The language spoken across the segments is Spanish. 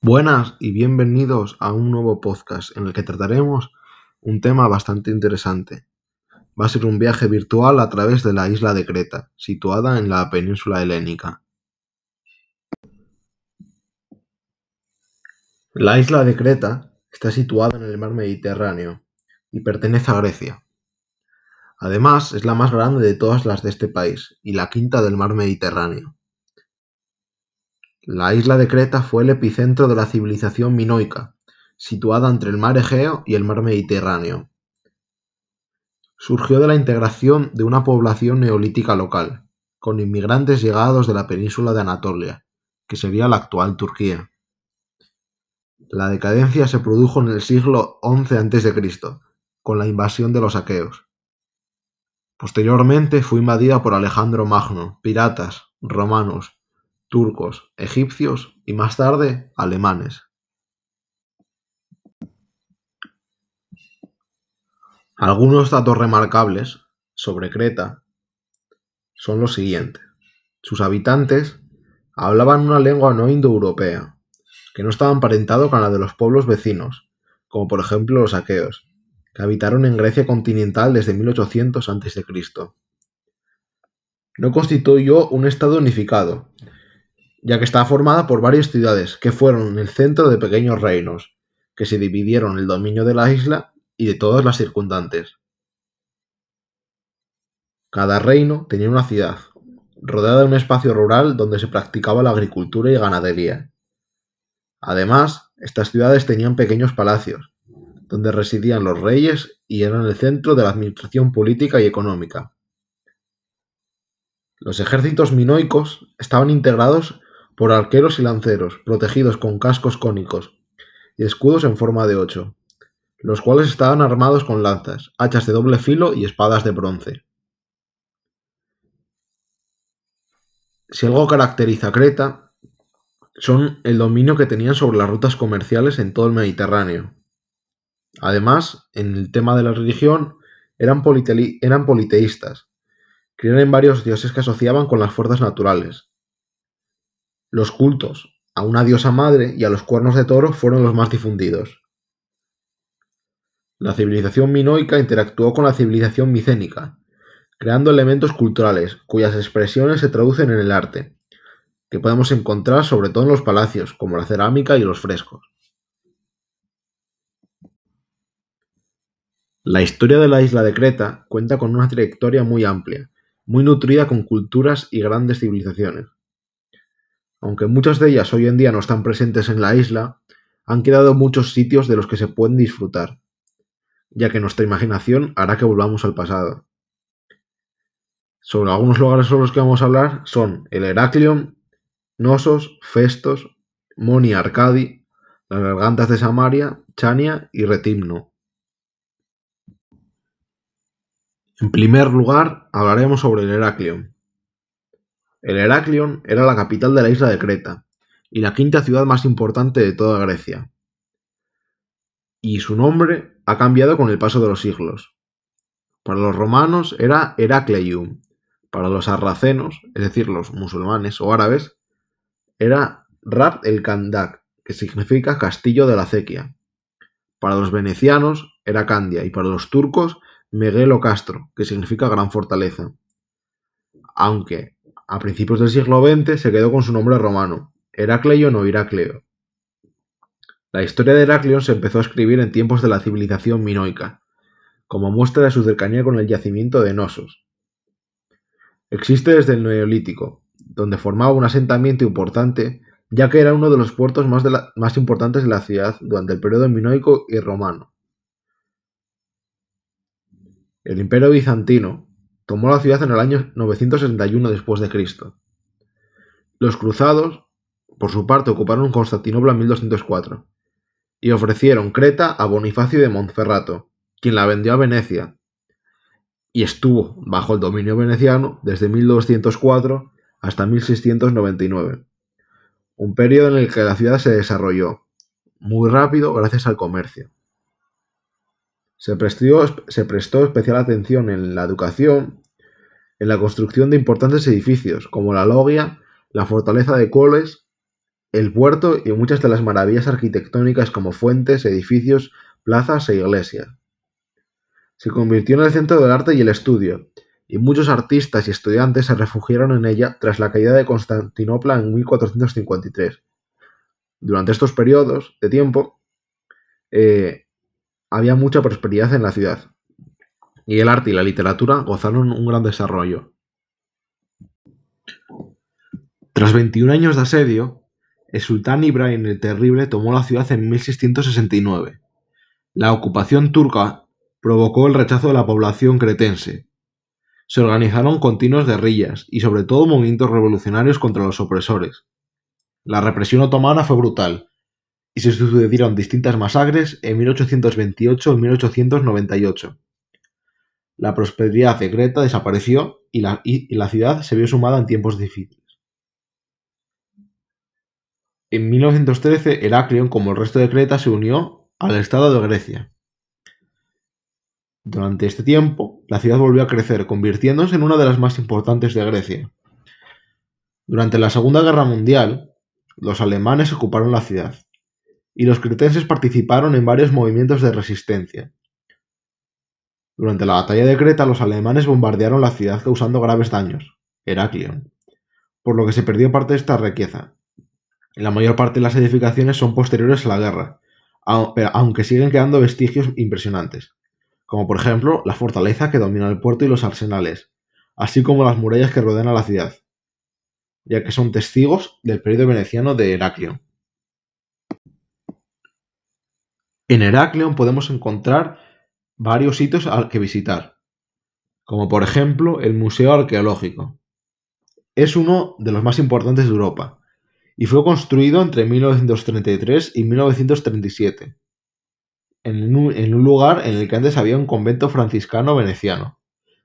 Buenas y bienvenidos a un nuevo podcast en el que trataremos un tema bastante interesante. Va a ser un viaje virtual a través de la isla de Creta, situada en la península helénica. La isla de Creta está situada en el mar Mediterráneo y pertenece a Grecia. Además, es la más grande de todas las de este país y la quinta del mar Mediterráneo. La isla de Creta fue el epicentro de la civilización minoica, situada entre el mar Egeo y el mar Mediterráneo. Surgió de la integración de una población neolítica local, con inmigrantes llegados de la península de Anatolia, que sería la actual Turquía. La decadencia se produjo en el siglo XI a.C., con la invasión de los aqueos. Posteriormente fue invadida por Alejandro Magno, piratas, romanos, turcos, egipcios y más tarde alemanes. Algunos datos remarcables sobre Creta son los siguientes. Sus habitantes hablaban una lengua no indoeuropea, que no estaba emparentado con la de los pueblos vecinos, como por ejemplo los aqueos, que habitaron en Grecia continental desde 1800 a.C. No constituyó un estado unificado, ya que estaba formada por varias ciudades que fueron el centro de pequeños reinos, que se dividieron el dominio de la isla y de todas las circundantes. Cada reino tenía una ciudad, rodeada de un espacio rural donde se practicaba la agricultura y ganadería. Además, estas ciudades tenían pequeños palacios, donde residían los reyes y eran el centro de la administración política y económica. Los ejércitos minoicos estaban integrados por arqueros y lanceros, protegidos con cascos cónicos y escudos en forma de ocho, los cuales estaban armados con lanzas, hachas de doble filo y espadas de bronce. Si algo caracteriza a Creta, son el dominio que tenían sobre las rutas comerciales en todo el Mediterráneo. Además, en el tema de la religión, eran, politeístas, creían en varios dioses que asociaban con las fuerzas naturales, los cultos a una diosa madre y a los cuernos de toro fueron los más difundidos. La civilización minoica interactuó con la civilización micénica, creando elementos culturales cuyas expresiones se traducen en el arte, que podemos encontrar sobre todo en los palacios, como la cerámica y los frescos. La historia de la isla de Creta cuenta con una trayectoria muy amplia, muy nutrida con culturas y grandes civilizaciones. Aunque muchas de ellas hoy en día no están presentes en la isla, han quedado muchos sitios de los que se pueden disfrutar, ya que nuestra imaginación hará que volvamos al pasado. Sobre algunos lugares sobre los que vamos a hablar son el Heraclion, Nosos, Festos, Moni Arcadi, las gargantas de Samaria, Chania y Retimno. En primer lugar, hablaremos sobre el Heraclion. El Heraclión era la capital de la isla de Creta, y la quinta ciudad más importante de toda Grecia. Y su nombre ha cambiado con el paso de los siglos. Para los romanos era Heracleium, para los sarracenos, es decir, los musulmanes o árabes, era Rab el Kandak, que significa castillo de la acequia. Para los venecianos era Candia y para los turcos Megelo Castro, que significa gran fortaleza. Aunque a principios del siglo XX se quedó con su nombre romano, Heracleion o Iracleo. La historia de Heracleion se empezó a escribir en tiempos de la civilización minoica, como muestra de su cercanía con el yacimiento de Nosos. Existe desde el Neolítico, donde formaba un asentamiento importante, ya que era uno de los puertos más, más importantes de la ciudad durante el periodo minoico y romano. El imperio bizantino, tomó la ciudad en el año 961 después de Cristo. Los cruzados, por su parte, ocuparon Constantinopla en 1204 y ofrecieron Creta a Bonifacio de Montferrato, quien la vendió a Venecia, y estuvo bajo el dominio veneciano desde 1204 hasta 1699, un periodo en el que la ciudad se desarrolló muy rápido gracias al comercio. Se prestó, especial atención en la educación, en la construcción de importantes edificios como la Logia, la fortaleza de Coles el puerto y muchas de las maravillas arquitectónicas como fuentes, edificios, plazas e iglesias. Se convirtió en el centro del arte y el estudio, y muchos artistas y estudiantes se refugiaron en ella tras la caída de Constantinopla en 1453. Durante estos periodos de tiempo eh, había mucha prosperidad en la ciudad, y el arte y la literatura gozaron un gran desarrollo. Tras 21 años de asedio, el sultán Ibrahim el Terrible tomó la ciudad en 1669. La ocupación turca provocó el rechazo de la población cretense. Se organizaron continuas guerrillas y sobre todo movimientos revolucionarios contra los opresores. La represión otomana fue brutal y se sucedieron distintas masacres en 1828 y 1898. La prosperidad de Creta desapareció y la, ciudad se vio sumada en tiempos difíciles. En 1913 Heraclión, como el resto de Creta, se unió al Estado de Grecia. Durante este tiempo, la ciudad volvió a crecer, convirtiéndose en una de las más importantes de Grecia. Durante la Segunda Guerra Mundial, los alemanes ocuparon la ciudad, y los cretenses participaron en varios movimientos de resistencia. Durante la batalla de Creta, los alemanes bombardearon la ciudad causando graves daños, Heraclión, por lo que se perdió parte de esta riqueza, la mayor parte de las edificaciones son posteriores a la guerra, aunque siguen quedando vestigios impresionantes, como por ejemplo la fortaleza que domina el puerto y los arsenales, así como las murallas que rodean a la ciudad, ya que son testigos del periodo veneciano de Heraclión. En Heraclión podemos encontrar varios sitios al que visitar, como por ejemplo el Museo Arqueológico. Es uno de los más importantes de Europa, y fue construido entre 1933 y 1937, en un, lugar en el que antes había un convento franciscano veneciano,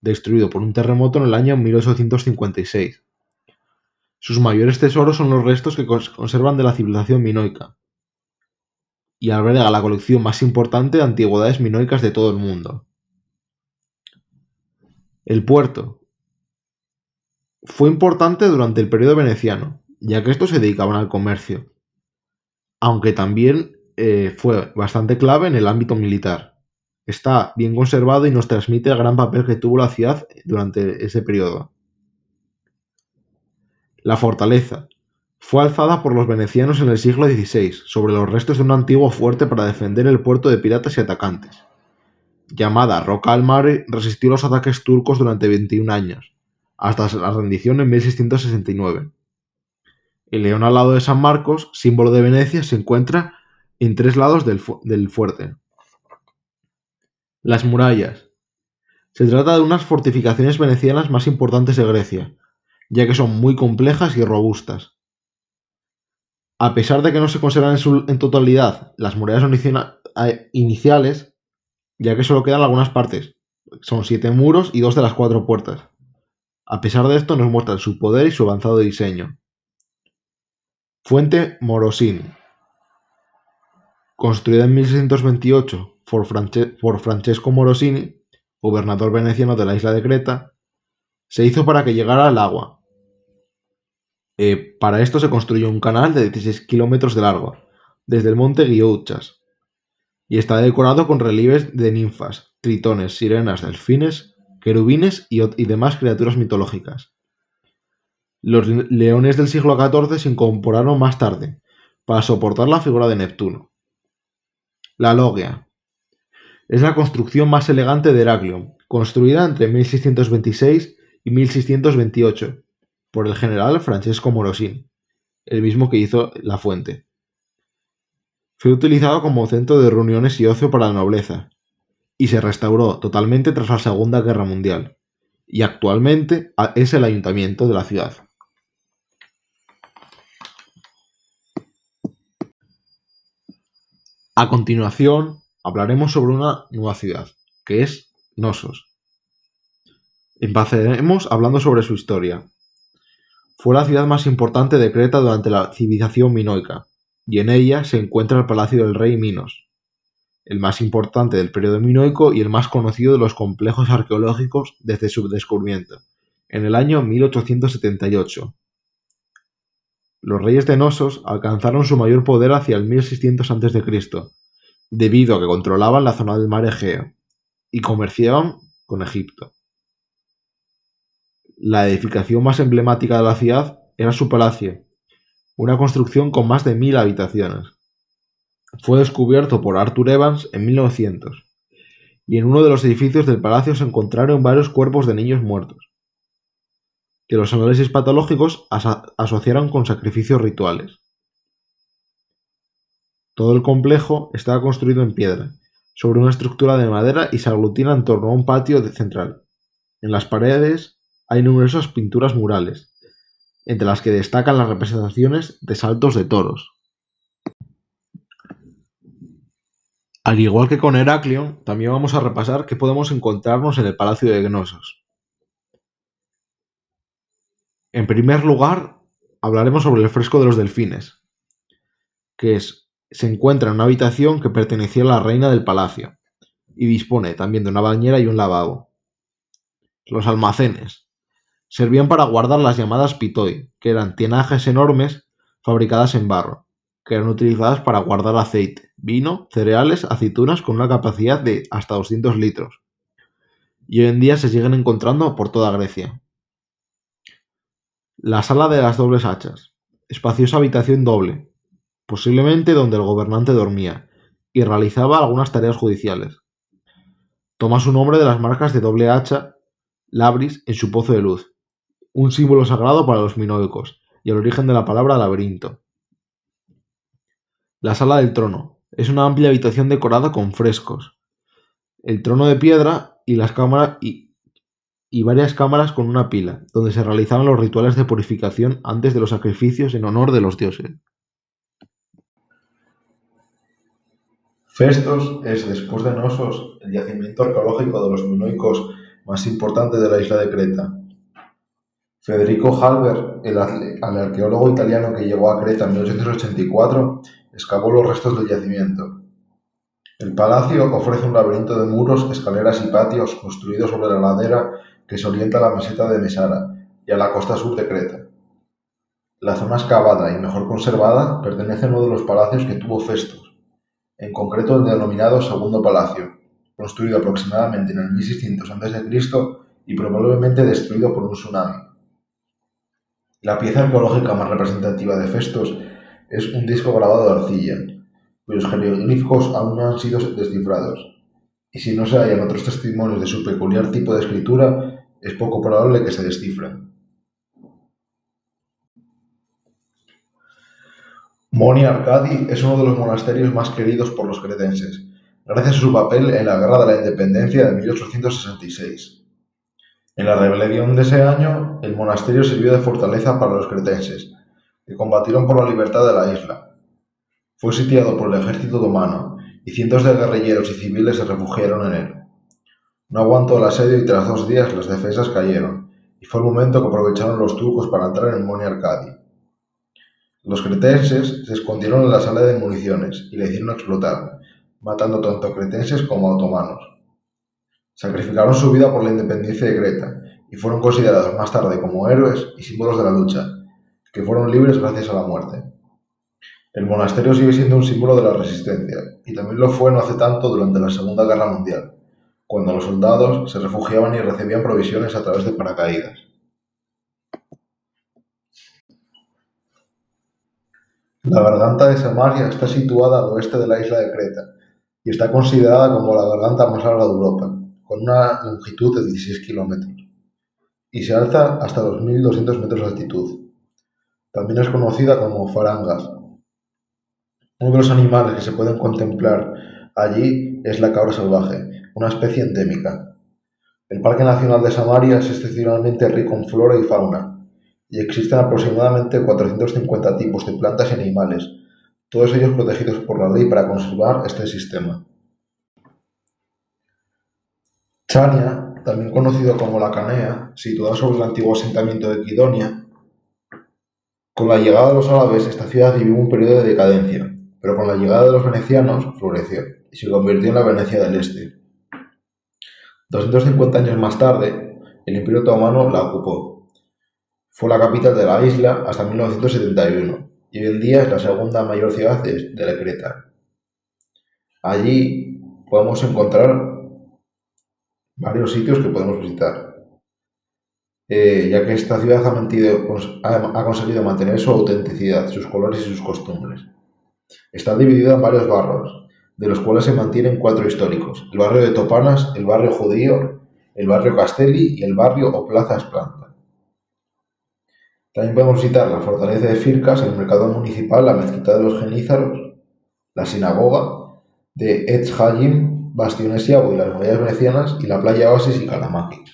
destruido por un terremoto en el año 1856. Sus mayores tesoros son los restos que conservan de la civilización minoica, y alberga la colección más importante de antigüedades minoicas de todo el mundo. El puerto fue importante durante el periodo veneciano, ya que estos se dedicaban al comercio, aunque también eh, fue bastante clave en el ámbito militar. Está bien conservado y nos transmite el gran papel que tuvo la ciudad durante ese periodo. La fortaleza fue alzada por los venecianos en el siglo XVI sobre los restos de un antiguo fuerte para defender el puerto de piratas y atacantes. Llamada Roca al Mare, resistió los ataques turcos durante 21 años, hasta la rendición en 1669. El león al lado de San Marcos, símbolo de Venecia, se encuentra en tres lados del, fuerte. Las murallas. Se trata de unas fortificaciones venecianas más importantes de Grecia, ya que son muy complejas y robustas. A pesar de que no se conservan en, totalidad las murallas iniciales, ya que solo quedan algunas partes. Son siete muros y dos de las cuatro puertas. A pesar de esto nos muestran su poder y su avanzado diseño. Fuente Morosini. Construida en 1628 por, Francesco Morosini, gobernador veneciano de la isla de Creta, se hizo para que llegara al agua. Eh, para esto se construyó un canal de 16 kilómetros de largo, desde el monte Guiouchas, y está decorado con relieves de ninfas, tritones, sirenas, delfines, querubines y demás criaturas mitológicas. Los leones del siglo XIV se incorporaron más tarde, para soportar la figura de Neptuno. La logia. Es la construcción más elegante de Heraclión, construida entre 1626 y 1628 por el general Francesco Morosini, el mismo que hizo la fuente. Fue utilizado como centro de reuniones y ocio para la nobleza, y se restauró totalmente tras la Segunda Guerra Mundial, y actualmente es el ayuntamiento de la ciudad. A continuación, hablaremos sobre una nueva ciudad, que es Nosos. Empezaremos hablando sobre su historia. Fue la ciudad más importante de Creta durante la civilización minoica, y en ella se encuentra el palacio del rey Minos, el más importante del periodo minoico y el más conocido de los complejos arqueológicos desde su descubrimiento, en el año 1878. Los reyes de Nosos alcanzaron su mayor poder hacia el 1600 a.C., debido a que controlaban la zona del mar Egeo y comerciaban con Egipto. La edificación más emblemática de la ciudad era su palacio, una construcción con más de mil habitaciones. Fue descubierto por Arthur Evans en 1900, y en uno de los edificios del palacio se encontraron varios cuerpos de niños muertos, que los análisis patológicos asociaron con sacrificios rituales. Todo el complejo estaba construido en piedra, sobre una estructura de madera y se aglutina en torno a un patio central. En las paredes hay numerosas pinturas murales, entre las que destacan las representaciones de saltos de toros. Al igual que con Heraclión, también vamos a repasar qué podemos encontrarnos en el Palacio de Gnosos. En primer lugar, hablaremos sobre el fresco de los delfines, que se encuentra en una habitación que pertenecía a la reina del palacio y dispone también de una bañera y un lavabo. Los almacenes servían para guardar las llamadas pitoi, que eran tienajes enormes fabricadas en barro que eran utilizadas para guardar aceite, vino, cereales, aceitunas con una capacidad de hasta 200 litros. Y hoy en día se siguen encontrando por toda Grecia. La sala de las dobles hachas. Espaciosa habitación doble, posiblemente donde el gobernante dormía y realizaba algunas tareas judiciales. Toma su nombre de las marcas de doble hacha Labris en su pozo de luz, un símbolo sagrado para los minoicos y el origen de la palabra laberinto. La sala del trono es una amplia habitación decorada con frescos, el trono de piedra y las cámaras y, varias cámaras con una pila, donde se realizaban los rituales de purificación antes de los sacrificios en honor de los dioses. Festos es, después de Nosos, el yacimiento arqueológico de los minoicos más importante de la isla de Creta. Federico Halber, el, arqueólogo italiano que llegó a Creta en 1884, excavó los restos del yacimiento. El palacio ofrece un laberinto de muros, escaleras y patios construidos sobre la ladera que se orienta a la meseta de Mesara y a la costa sur de Creta. La zona excavada y mejor conservada pertenece a uno de los palacios que tuvo Festos, en concreto el denominado Segundo Palacio, construido aproximadamente en el 1600 a.C. y probablemente destruido por un tsunami. La pieza arqueológica más representativa de Festos es un disco grabado de arcilla, cuyos jeroglíficos aún no han sido descifrados, y si no se hallan otros testimonios de su peculiar tipo de escritura, es poco probable que se descifren. Moni Arcadi es uno de los monasterios más queridos por los cretenses, gracias a su papel en la Guerra de la Independencia de 1866. En la rebelión de ese año, el monasterio sirvió de fortaleza para los cretenses, que combatieron por la libertad de la isla. Fue sitiado por el ejército otomano y cientos de guerrilleros y civiles se refugiaron en él. No aguantó el asedio y tras dos días las defensas cayeron, y fue el momento que aprovecharon los turcos para entrar en Moni Arcadi. Los cretenses se escondieron en la sala de municiones y le hicieron explotar, matando tanto cretenses como otomanos. Sacrificaron su vida por la independencia de Creta y fueron considerados más tarde como héroes y símbolos de la lucha, que fueron libres gracias a la muerte. El monasterio sigue siendo un símbolo de la resistencia, y también lo fue no hace tanto durante la Segunda Guerra Mundial, cuando los soldados se refugiaban y recibían provisiones a través de paracaídas. La garganta de Samaria está situada al oeste de la isla de Creta y está considerada como la garganta más larga de Europa, con una longitud de 16 kilómetros, y se alza hasta 2.200 metros de altitud. También es conocida como farangas. Uno de los animales que se pueden contemplar allí es la cabra salvaje, una especie endémica. El Parque Nacional de Samaria es excepcionalmente rico en flora y fauna, y existen aproximadamente 450 tipos de plantas y animales, todos ellos protegidos por la ley para conservar este sistema. Chania, también conocido como la Canea, situada sobre el antiguo asentamiento de Quidonia, con la llegada de los árabes, esta ciudad vivió un periodo de decadencia, pero con la llegada de los venecianos floreció y se convirtió en la Venecia del Este. 250 años más tarde, el Imperio Otomano la ocupó. Fue la capital de la isla hasta 1971 y hoy en día es la segunda mayor ciudad de, de Creta. Allí podemos encontrar varios sitios que podemos visitar, eh, ya que esta ciudad ha, ha conseguido mantener su autenticidad, sus colores y sus costumbres. Está dividida en varios barrios, de los cuales se mantienen cuatro históricos, el barrio de Topanas, el barrio judío, el barrio Castelli y el barrio o Plaza Esplanta. También podemos visitar la fortaleza de Fircas, el mercado municipal, la mezquita de los genízaros, la sinagoga de Etz Hayim, bastiones y las murallas venecianas y la playa Oasis y Kalamaki.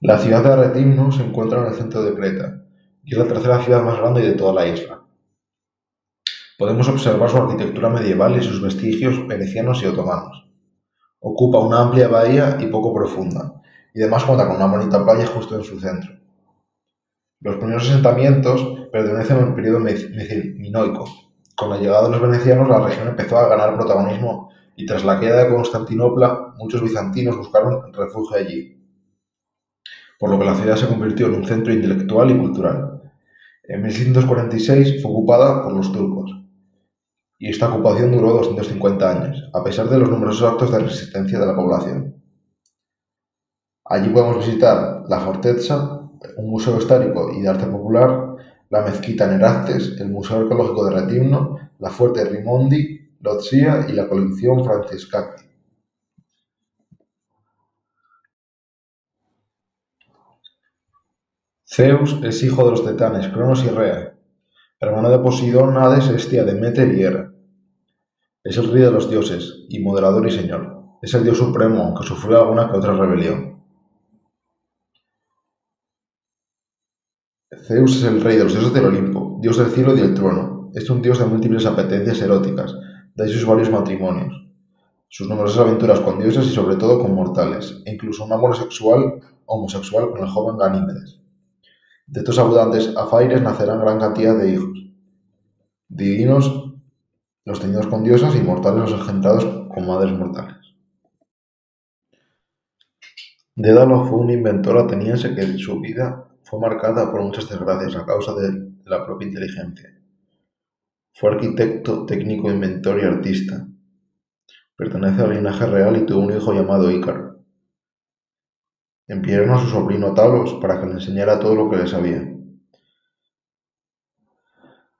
La ciudad de Aretimno se encuentra en el centro de Creta y es la tercera ciudad más grande de toda la isla. Podemos observar su arquitectura medieval y sus vestigios venecianos y otomanos. Ocupa una amplia bahía y poco profunda, y además cuenta con una bonita playa justo en su centro. Los primeros asentamientos pertenecen al periodo minoico. Con la llegada de los venecianos, la región empezó a ganar protagonismo y tras la queda de Constantinopla, muchos bizantinos buscaron refugio allí, por lo que la ciudad se convirtió en un centro intelectual y cultural. En 1646 fue ocupada por los turcos, y esta ocupación duró 250 años, a pesar de los numerosos actos de resistencia de la población. Allí podemos visitar la Fortezza, un museo histórico y de arte popular, la mezquita Nerastes, el Museo Arqueológico de Retimno, la Fuerte Rimondi, Lozia y la colección Francescati. Zeus es hijo de los titanes Cronos y Rea, hermano de Poseidón, Hades, Estia, Demeter y Hera. Es el rey de los dioses, y moderador y señor. Es el dios supremo, aunque sufrió alguna que otra rebelión. Zeus es el rey de los dioses del Olimpo, dios del cielo y del trono. Es un dios de múltiples apetencias eróticas, de sus varios matrimonios, sus numerosas aventuras con dioses y sobre todo con mortales, e incluso un amor sexual homosexual con el joven Ganímedes. De estos abundantes afaires nacerán gran cantidad de hijos. Divinos los tenidos con diosas y mortales los engendrados con madres mortales. Dédalo fue un inventor ateniense que en su vida fue marcada por muchas desgracias a causa de la propia inteligencia. Fue arquitecto, técnico, inventor y artista. Pertenece al linaje real y tuvo un hijo llamado Ícaro. Enviaron a su sobrino Talos para que le enseñara todo lo que le sabía.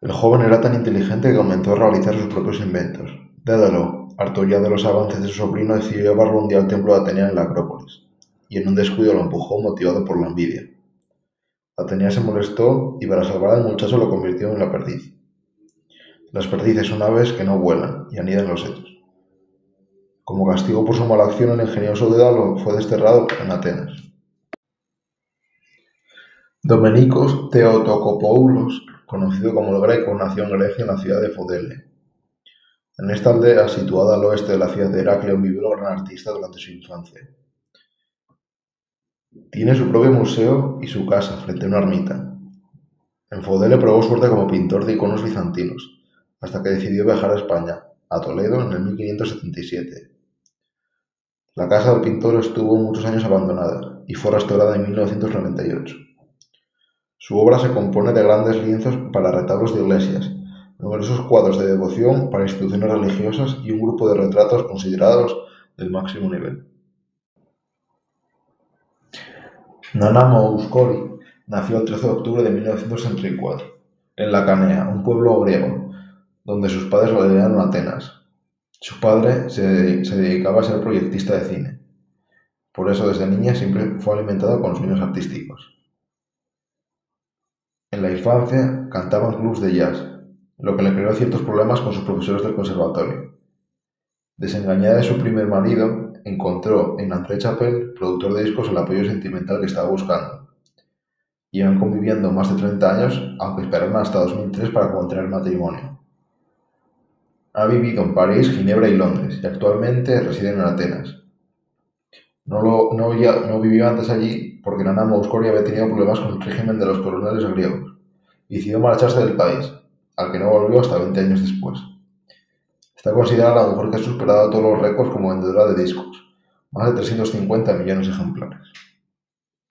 El joven era tan inteligente que comenzó a realizar sus propios inventos. Dédalo, harto ya de los avances de su sobrino, decidió llevarlo un día al templo de Atenea en la Acrópolis, y en un descuido lo empujó motivado por la envidia. Atenea se molestó y para salvar al muchacho lo convirtió en la perdiz. Las perdices son aves que no vuelan y anidan los setos. Como castigo por su mala acción, el ingenioso Dédalo fue desterrado en Atenas. Domenicos Theotokopoulos, conocido como el Greco, nació en Grecia en la ciudad de Fodele. En esta aldea, situada al oeste de la ciudad de Heracleo, vivió el gran artista durante su infancia. Tiene su propio museo y su casa frente a una ermita. En Fodele probó suerte como pintor de iconos bizantinos, hasta que decidió viajar a España, a Toledo, en el 1577. La casa del pintor estuvo muchos años abandonada y fue restaurada en 1998. Su obra se compone de grandes lienzos para retablos de iglesias, numerosos cuadros de devoción para instituciones religiosas y un grupo de retratos considerados del máximo nivel. Nana Mouskouri nació el 13 de octubre de 1964 en La Canea, un pueblo griego, donde sus padres en Atenas. Su padre se, se, dedicaba a ser proyectista de cine. Por eso desde niña siempre fue alimentada con sueños artísticos. En la infancia cantaba en clubs de jazz, lo que le creó ciertos problemas con sus profesores del conservatorio. Desengañada de su primer marido, encontró en André Chapelle, productor de discos, el apoyo sentimental que estaba buscando. Llevan conviviendo más de 30 años, aunque esperaron hasta 2003 para contraer matrimonio. Ha vivido en París, Ginebra y Londres, y actualmente reside en Atenas. No, lo, no, no vivió antes allí porque Nana Mouskouri había tenido problemas con el régimen de los coroneles griegos y decidió marcharse del país, al que no volvió hasta 20 años después. Está considerada la mujer que ha superado todos los récords como vendedora de discos, más de 350 millones de ejemplares.